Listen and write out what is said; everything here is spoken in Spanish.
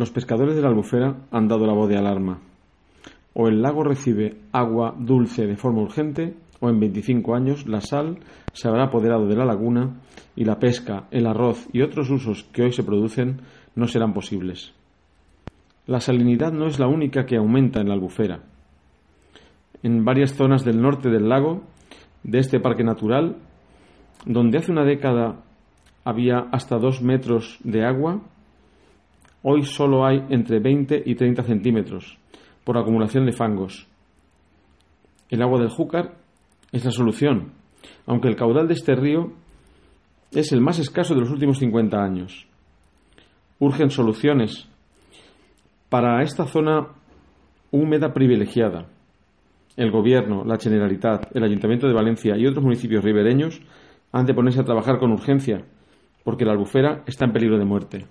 Los pescadores de la albufera han dado la voz de alarma. O el lago recibe agua dulce de forma urgente, o en 25 años la sal se habrá apoderado de la laguna y la pesca, el arroz y otros usos que hoy se producen no serán posibles. La salinidad no es la única que aumenta en la albufera. En varias zonas del norte del lago, de este parque natural, donde hace una década había hasta dos metros de agua, Hoy solo hay entre 20 y 30 centímetros por acumulación de fangos. El agua del Júcar es la solución, aunque el caudal de este río es el más escaso de los últimos 50 años. Urgen soluciones para esta zona húmeda privilegiada. El Gobierno, la Generalitat, el Ayuntamiento de Valencia y otros municipios ribereños han de ponerse a trabajar con urgencia, porque la albufera está en peligro de muerte.